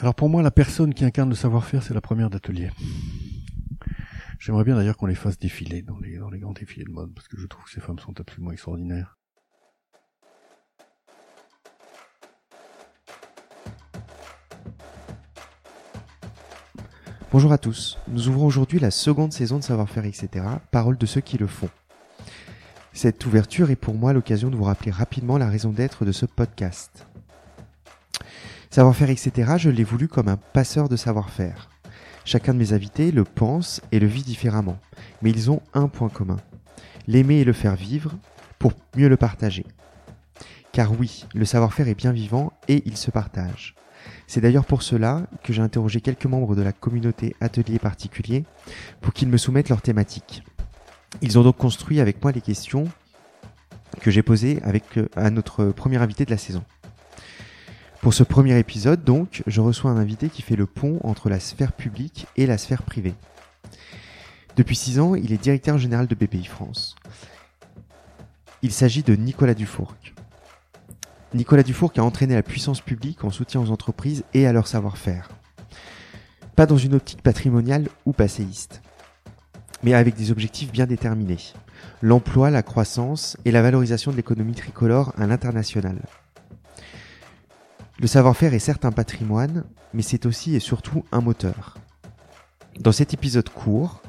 Alors pour moi, la personne qui incarne le savoir-faire, c'est la première d'atelier. J'aimerais bien d'ailleurs qu'on les fasse défiler dans les, grands défilés de mode, parce que je trouve que ces femmes sont absolument extraordinaires. Bonjour à tous, nous ouvrons aujourd'hui la seconde saison de Savoir-faire, etc. Parole de ceux qui le font. Cette ouverture est pour moi l'occasion de vous rappeler rapidement la raison d'être de ce podcast. Savoir-faire, etc., je l'ai voulu comme un passeur de savoir-faire. Chacun de mes invités le pense et le vit différemment, mais ils ont un point commun. L'aimer et le faire vivre pour mieux le partager. Car oui, le savoir-faire est bien vivant et il se partage. C'est d'ailleurs pour cela que j'ai interrogé quelques membres de la communauté Atelier Particulier pour qu'ils me soumettent leurs thématiques. Ils ont donc construit avec moi les questions que j'ai posées avec, euh, à notre premier invité de la saison. Pour ce premier épisode, donc, je reçois un invité qui fait le pont entre la sphère publique et la sphère privée. Depuis six ans, il est directeur général de BPI France. Il s'agit de Nicolas Dufourc. Nicolas Dufourc a entraîné la puissance publique en soutien aux entreprises et à leur savoir-faire. Pas dans une optique patrimoniale ou passéiste, mais avec des objectifs bien déterminés. L'emploi, la croissance et la valorisation de l'économie tricolore à l'international. Le savoir-faire est certes un patrimoine, mais c'est aussi et surtout un moteur. Dans cet épisode court,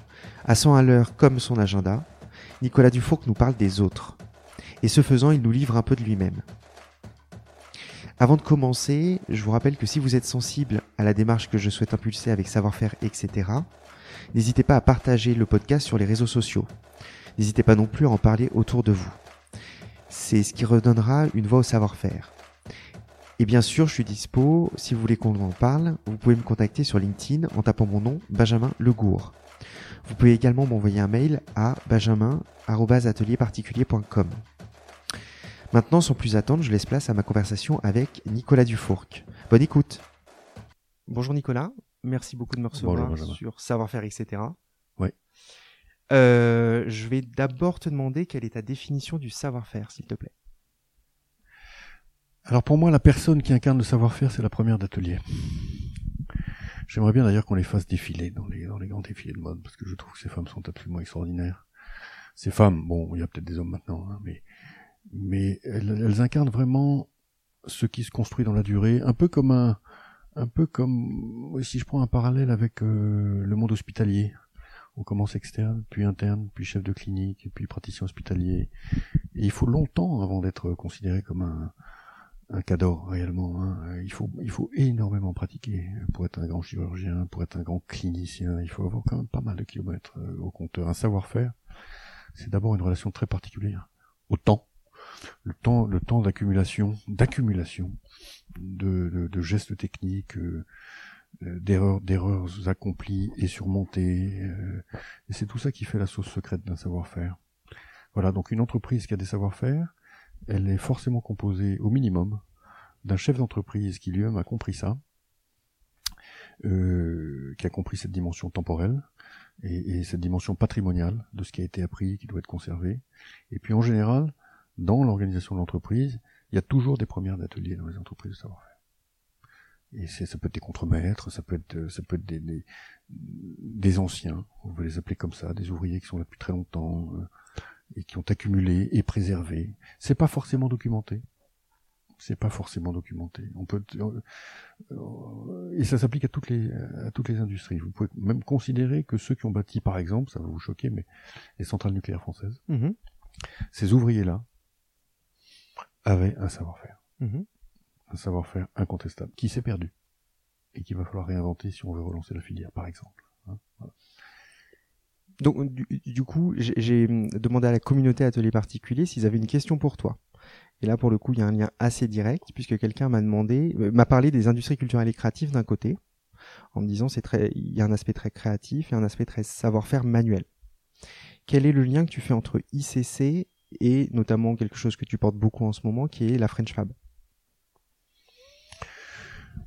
à 100 à l'heure comme son agenda, Nicolas Dufourc nous parle des autres. Et ce faisant, il nous livre un peu de lui-même. Avant de commencer, je vous rappelle que si vous êtes sensible à la démarche que je souhaite impulser avec savoir-faire, etc., n'hésitez pas à partager le podcast sur les réseaux sociaux. N'hésitez pas non plus à en parler autour de vous. C'est ce qui redonnera une voix au savoir-faire. Et bien sûr, je suis dispo. Si vous voulez qu'on en parle, vous pouvez me contacter sur LinkedIn en tapant mon nom, Benjamin Legour. Vous pouvez également m'envoyer un mail à benjamin.atelierparticulier.com. Maintenant, sans plus attendre, je laisse place à ma conversation avec Nicolas Dufourc. Bonne écoute. Bonjour Nicolas, merci beaucoup de me recevoir sur savoir-faire, etc. Oui. Euh, je vais d'abord te demander quelle est ta définition du savoir-faire, s'il te plaît. Alors pour moi, la personne qui incarne le savoir-faire, c'est la première d'atelier. J'aimerais bien d'ailleurs qu'on les fasse défiler dans les, dans les grands défilés de mode, parce que je trouve que ces femmes sont absolument extraordinaires. Ces femmes, bon, il y a peut-être des hommes maintenant, hein, mais, mais elles, incarnent vraiment ce qui se construit dans la durée, un peu comme un, un peu comme, si je prends un parallèle avec euh, le monde hospitalier. On commence externe, puis interne, puis chef de clinique, puis praticien hospitalier. Et il faut longtemps avant d'être considéré comme un, un cadeau réellement. Hein. Il faut il faut énormément pratiquer pour être un grand chirurgien, pour être un grand clinicien. Il faut avoir quand même pas mal de kilomètres euh, au compteur. Un savoir-faire, c'est d'abord une relation très particulière au temps, le temps le temps d'accumulation d'accumulation de, de, gestes techniques. Euh, euh, d'erreurs d'erreurs accomplies et surmontées c'est tout ça qui fait la sauce secrète d'un savoir-faire voilà donc une entreprise qui a des savoir-faire elle est forcément composée au minimum d'un chef d'entreprise qui lui-même a compris ça, euh, qui a compris cette dimension temporelle et, cette dimension patrimoniale de ce qui a été appris, qui doit être conservé. Et puis en général, dans l'organisation de l'entreprise, il y a toujours des premières d'ateliers dans les entreprises de savoir-faire. Et ça peut être des contremaîtres, ça peut être, ça peut être des, anciens, on va les appeler comme ça, des ouvriers qui sont là depuis très longtemps, euh, et qui ont accumulé et préservé. C'est pas forcément documenté. C'est pas forcément documenté. On peut euh, et ça s'applique à toutes les à toutes les industries. Vous pouvez même considérer que ceux qui ont bâti, par exemple, ça va vous choquer, mais les centrales nucléaires françaises, mm-hmm. ces ouvriers-là avaient un savoir-faire, mm-hmm. un savoir-faire incontestable, qui s'est perdu et qu'il va falloir réinventer si on veut relancer la filière, par exemple. Hein. Donc du, coup, j'ai demandé à la communauté Atelier Particulier s'ils avaient une question pour toi. Et là, pour le coup, il y a un lien assez direct puisque quelqu'un m'a demandé, euh, m'a parlé des industries culturelles et créatives d'un côté, en me disant c'est très, il y a un aspect très créatif et un aspect très savoir-faire manuel. Quel est le lien que tu fais entre ICC et notamment quelque chose que tu portes beaucoup en ce moment, qui est la French Fab?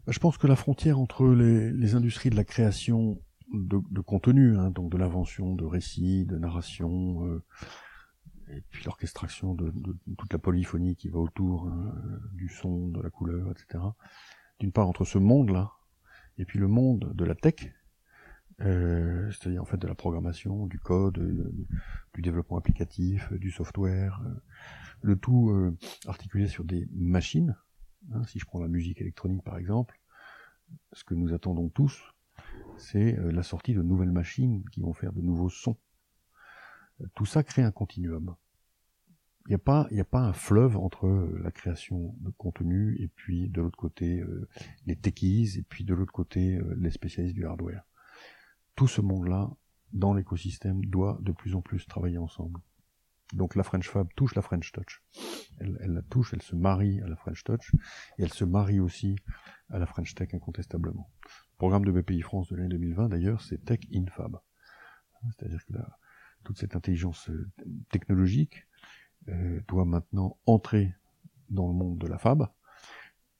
Je pense que la frontière entre les, les industries de la création de, contenu, hein, donc de l'invention de récits, de narration, euh, et puis l'orchestration de, toute la polyphonie qui va autour hein, du son, de la couleur, etc. D'une part entre ce monde-là et puis le monde de la tech, euh, c'est-à-dire en fait de la programmation, du code, euh, du développement applicatif, euh, du software, euh, le tout euh, articulé sur des machines. Hein, si je prends la musique électronique par exemple, ce que nous attendons tous, c'est euh, la sortie de nouvelles machines qui vont faire de nouveaux sons. Tout ça crée un continuum. Il n'y a pas, a pas un fleuve entre euh, la création de contenu et puis de l'autre côté euh, les techies et puis de l'autre côté euh, les spécialistes du hardware. Tout ce monde-là, dans l'écosystème, doit de plus en plus travailler ensemble. Donc la French Fab touche la French Touch. Elle, elle la touche, elle se marie à la French Touch et elle se marie aussi à la French Tech incontestablement. Le programme de BPI France de l'année 2020 d'ailleurs, c'est Tech in Fab. C'est-à-dire que toute cette intelligence euh, technologique euh, doit maintenant entrer dans le monde de la fab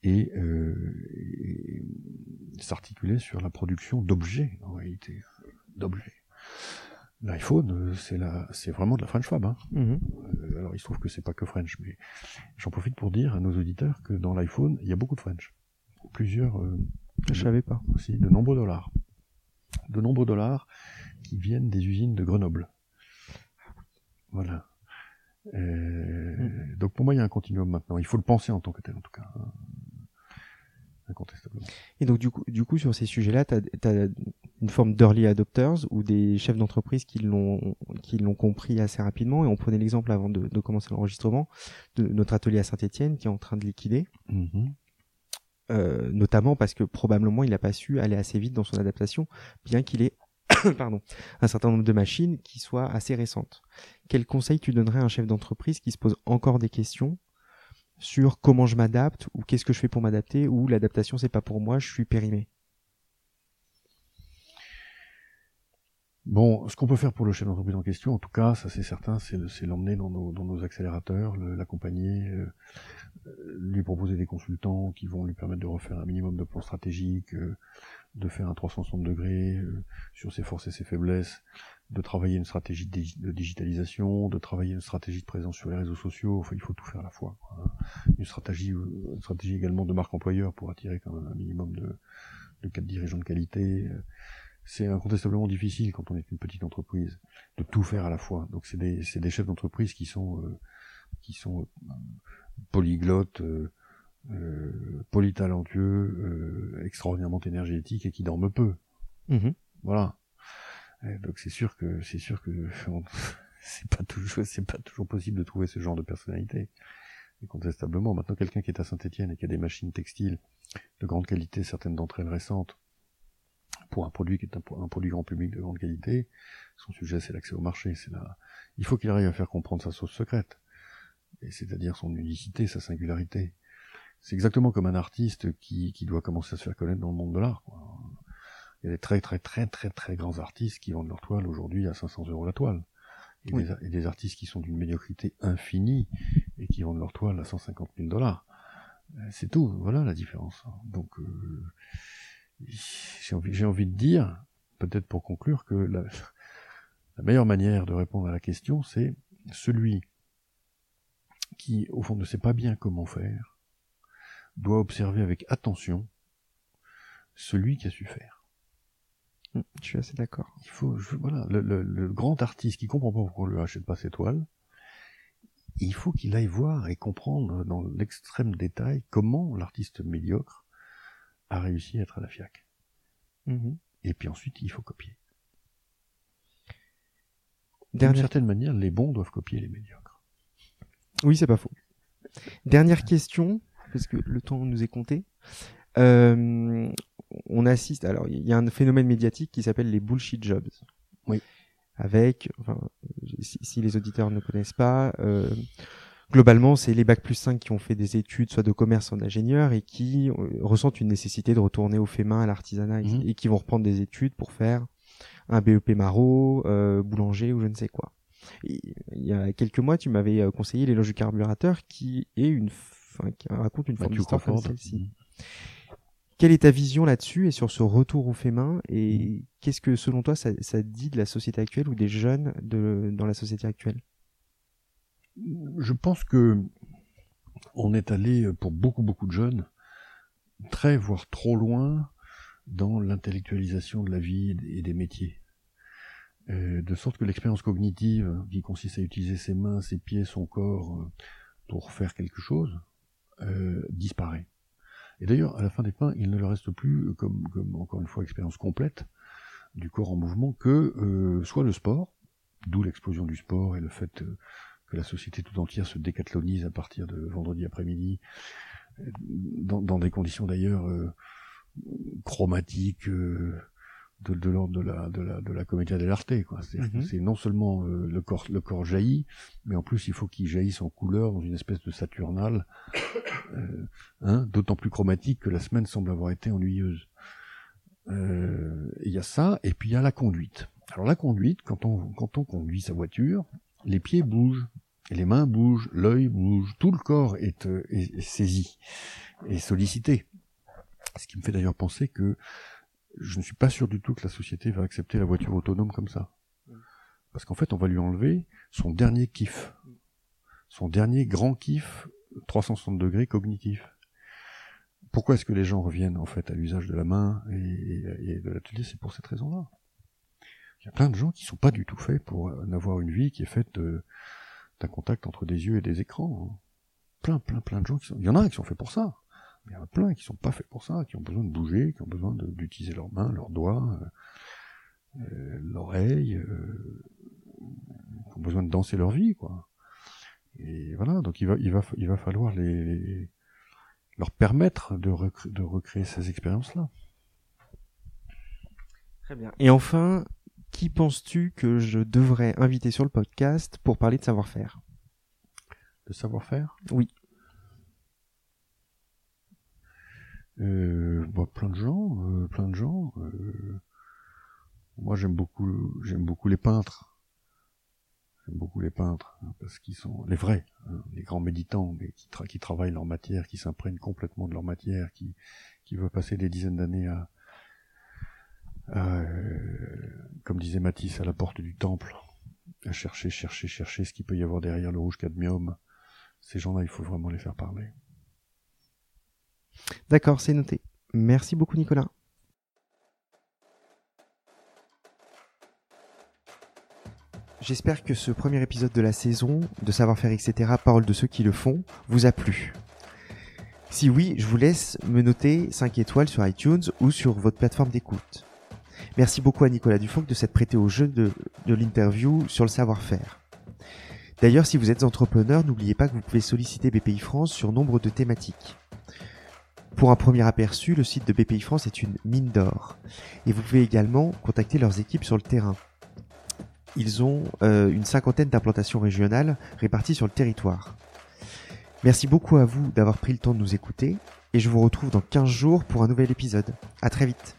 et, euh, et s'articuler sur la production d'objets en réalité, d'objets. L'iPhone, c'est la, c'est vraiment de la French Fab. Hein. Mhm. Euh, alors il se trouve que c'est pas que French, mais j'en profite pour dire à nos auditeurs que dans l'iPhone, il y a beaucoup de French. Plusieurs, euh, Je savais pas. aussi, de nombreux dollars. De nombreux dollars qui viennent des usines de Grenoble. Voilà. Euh, Donc pour moi, il y a un continuum maintenant. Il faut le penser en tant que tel, en tout cas. Incontestablement. Et donc du coup, du coup sur ces sujets-là, tu as, une forme d'early adopters ou des chefs d'entreprise qui l'ont qui l'ont compris assez rapidement. Et on prenait l'exemple avant de, de commencer l'enregistrement de notre atelier à Saint-Étienne qui est en train de liquider, Mhm. Euh, notamment parce que probablement il n'a pas su aller assez vite dans son adaptation, bien qu'il ait un certain nombre de machines qui soient assez récentes. Quel conseil tu donnerais à un chef d'entreprise qui se pose encore des questions sur comment je m'adapte ou qu'est-ce que je fais pour m'adapter ou l'adaptation c'est pas pour moi, je suis périmé? Bon, ce qu'on peut faire pour le chef d'entreprise en question, en tout cas, ça c'est certain, c'est le- c'est l'emmener dans nos, dans nos accélérateurs, l'accompagner, euh, lui proposer des consultants qui vont lui permettre de refaire un minimum de plans stratégiques, euh, de faire un 360 degrés euh, sur ses forces et ses faiblesses, de travailler une stratégie de, digi- de digitalisation, de travailler une stratégie de présence sur les réseaux sociaux. Enfin, il faut tout faire à la fois. hein. Une stratégie, une stratégie également de marque employeur pour attirer quand même un minimum de, de dirigeants de qualité. C'est incontestablement difficile quand on est une petite entreprise de tout faire à la fois. Donc c'est des, c'est des chefs d'entreprise qui sont euh, qui sont euh, polyglottes, euh, euh, polytalentueux, euh, extraordinairement énergétiques et qui dorment peu. Mhm. Voilà. Et donc c'est sûr que c'est sûr que c'est pas toujours c'est pas toujours possible de trouver ce genre de personnalité. Incontestablement. Maintenant quelqu'un qui est à Saint-Étienne et qui a des machines textiles de grande qualité, certaines d'entre elles récentes, pour un produit qui est un, pro- un produit grand public de grande qualité, son sujet c'est l'accès au marché, c'est la il faut qu'il arrive à faire comprendre sa sauce secrète. Et c'est-à-dire son unicité, sa singularité. C'est exactement comme un artiste qui, qui doit commencer à se faire connaître dans le monde de l'art. Il y a des très très très très très grands artistes qui vendent leur toile aujourd'hui à 500 euros la toile. Et, Oui. des, et des artistes qui sont d'une médiocrité infinie et qui vendent leur toile à 150 000 dollars. Euh, C'est tout, voilà la différence. Donc euh, j'ai envie, j'ai envie de dire, peut-être pour conclure, que la, la meilleure manière de répondre à la question, c'est celui qui, au fond, ne sait pas bien comment faire, doit observer avec attention celui qui a su faire. Mm, Je suis assez d'accord. Il faut, je- voilà, le, le- le grand artiste qui comprend pas pourquoi on lui achète pas ses toiles, il faut qu'il aille voir et comprendre dans l'extrême détail comment l'artiste médiocre a réussi à être à la FIAC. Mhm. Et puis ensuite, il faut copier. D'une certaine manière, les bons doivent copier les médiocres. Oui, c'est pas faux. Dernière question, parce que le temps nous est compté. Euh, on assiste, alors il y a un phénomène médiatique qui s'appelle les bullshit jobs. Oui. Avec, enfin, si, si les auditeurs ne connaissent pas, euh, globalement, c'est les bacs plus 5 qui ont fait des études, soit de commerce, soit d'ingénieur, et qui euh, ressentent une nécessité de retourner au fait main, à l'artisanat, et- Mhm. et qui vont reprendre des études pour faire un BEP Maro, euh, boulanger ou je ne sais quoi. Et il y a quelques mois, tu m'avais euh, conseillé l'éloge du carburateur, qui est une, qui raconte une forme Mathieu d'histoire comme celle-ci. Quelle est ta vision là-dessus et sur ce retour au fait main et qu'est-ce que selon toi ça, ça dit de la société actuelle ou des jeunes de, dans la société actuelle? Je pense que on est allé pour beaucoup beaucoup de jeunes très voire trop loin dans l'intellectualisation de la vie et des métiers. Euh, de sorte que l'expérience cognitive, qui consiste à utiliser ses mains, ses pieds, son corps euh, pour faire quelque chose, euh, disparaît. Et d'ailleurs, à la fin des fins, il ne leur reste plus, comme encore une fois, expérience complète du corps en mouvement, que soit le sport, d'où l'explosion du sport et le fait que la société tout entière se décathlonise à partir de vendredi après-midi, dans, dans, des conditions d'ailleurs chromatiques, de, de l'ordre de la de la de la comédia dell'arte mhm. c'est non seulement euh, le corps le corps jaillit mais en plus il faut qu'il jaillisse en couleur dans une espèce de saturnale euh, hein, d'autant plus chromatique que la semaine semble avoir été ennuyeuse. Euh, il y a ça et puis il y a la conduite. Alors la conduite quand on quand on conduit sa voiture les pieds bougent les mains bougent l'œil bouge tout le corps est, est saisi et sollicité ce qui me fait d'ailleurs penser que je ne suis pas sûr du tout que la société va accepter la voiture autonome comme ça. Parce qu'en fait, on va lui enlever son dernier kiff. Son dernier grand kiff 360 degrés cognitif. Pourquoi est-ce que les gens reviennent en fait à l'usage de la main et, de l'atelier? C'est pour cette raison-là. Il y a plein de gens qui sont pas du tout faits pour avoir une vie qui est faite contact entre des yeux et des écrans. Hein. Plein, plein, plein de gens qui sont. Il y en a qui sont faits pour ça. Il y en a plein qui sont pas faits pour ça, qui ont besoin de bouger, qui ont besoin d'utiliser leurs mains, leurs doigts, euh, euh, l'oreille, euh, qui ont besoin de danser leur vie, quoi. Et voilà, donc il va, falloir les, leur permettre de, de recréer ces expériences-là. Très bien. Et enfin, qui penses-tu que je devrais inviter sur le podcast pour parler de savoir-faire? De savoir-faire? Oui. Euh, bah, plein de gens, euh, plein de gens. Euh, moi, j'aime beaucoup, j'aime beaucoup les peintres. J'aime beaucoup les peintres hein, parce qu'ils sont les vrais, hein, les grands méditants, mais qui, qui travaillent leur matière, qui s'imprègnent complètement de leur matière, qui qui veulent passer des dizaines d'années à, comme disait Matisse, à la porte du temple, à chercher, chercher, chercher ce qu'il peut y avoir derrière le rouge cadmium. Ces gens-là, il faut vraiment les faire parler. D'accord, c'est noté. Merci beaucoup Nicolas. J'espère que ce premier épisode de la saison de Savoir-faire, etc., parole de ceux qui le font, vous a plu. Si oui, je vous laisse me noter 5 étoiles sur iTunes ou sur votre plateforme d'écoute. Merci beaucoup à Nicolas Dufonc de s'être prêté au jeu de, de l'interview sur le savoir-faire. D'ailleurs, si vous êtes entrepreneur, n'oubliez pas que vous pouvez solliciter BPI France sur nombre de thématiques. Pour un premier aperçu, le site de BPI France est une mine d'or. Et vous pouvez également contacter leurs équipes sur le terrain. Ils ont euh, une cinquantaine d'implantations régionales réparties sur le territoire. Merci beaucoup à vous d'avoir pris le temps de nous écouter et je vous retrouve dans 15 jours pour un nouvel épisode. À très vite.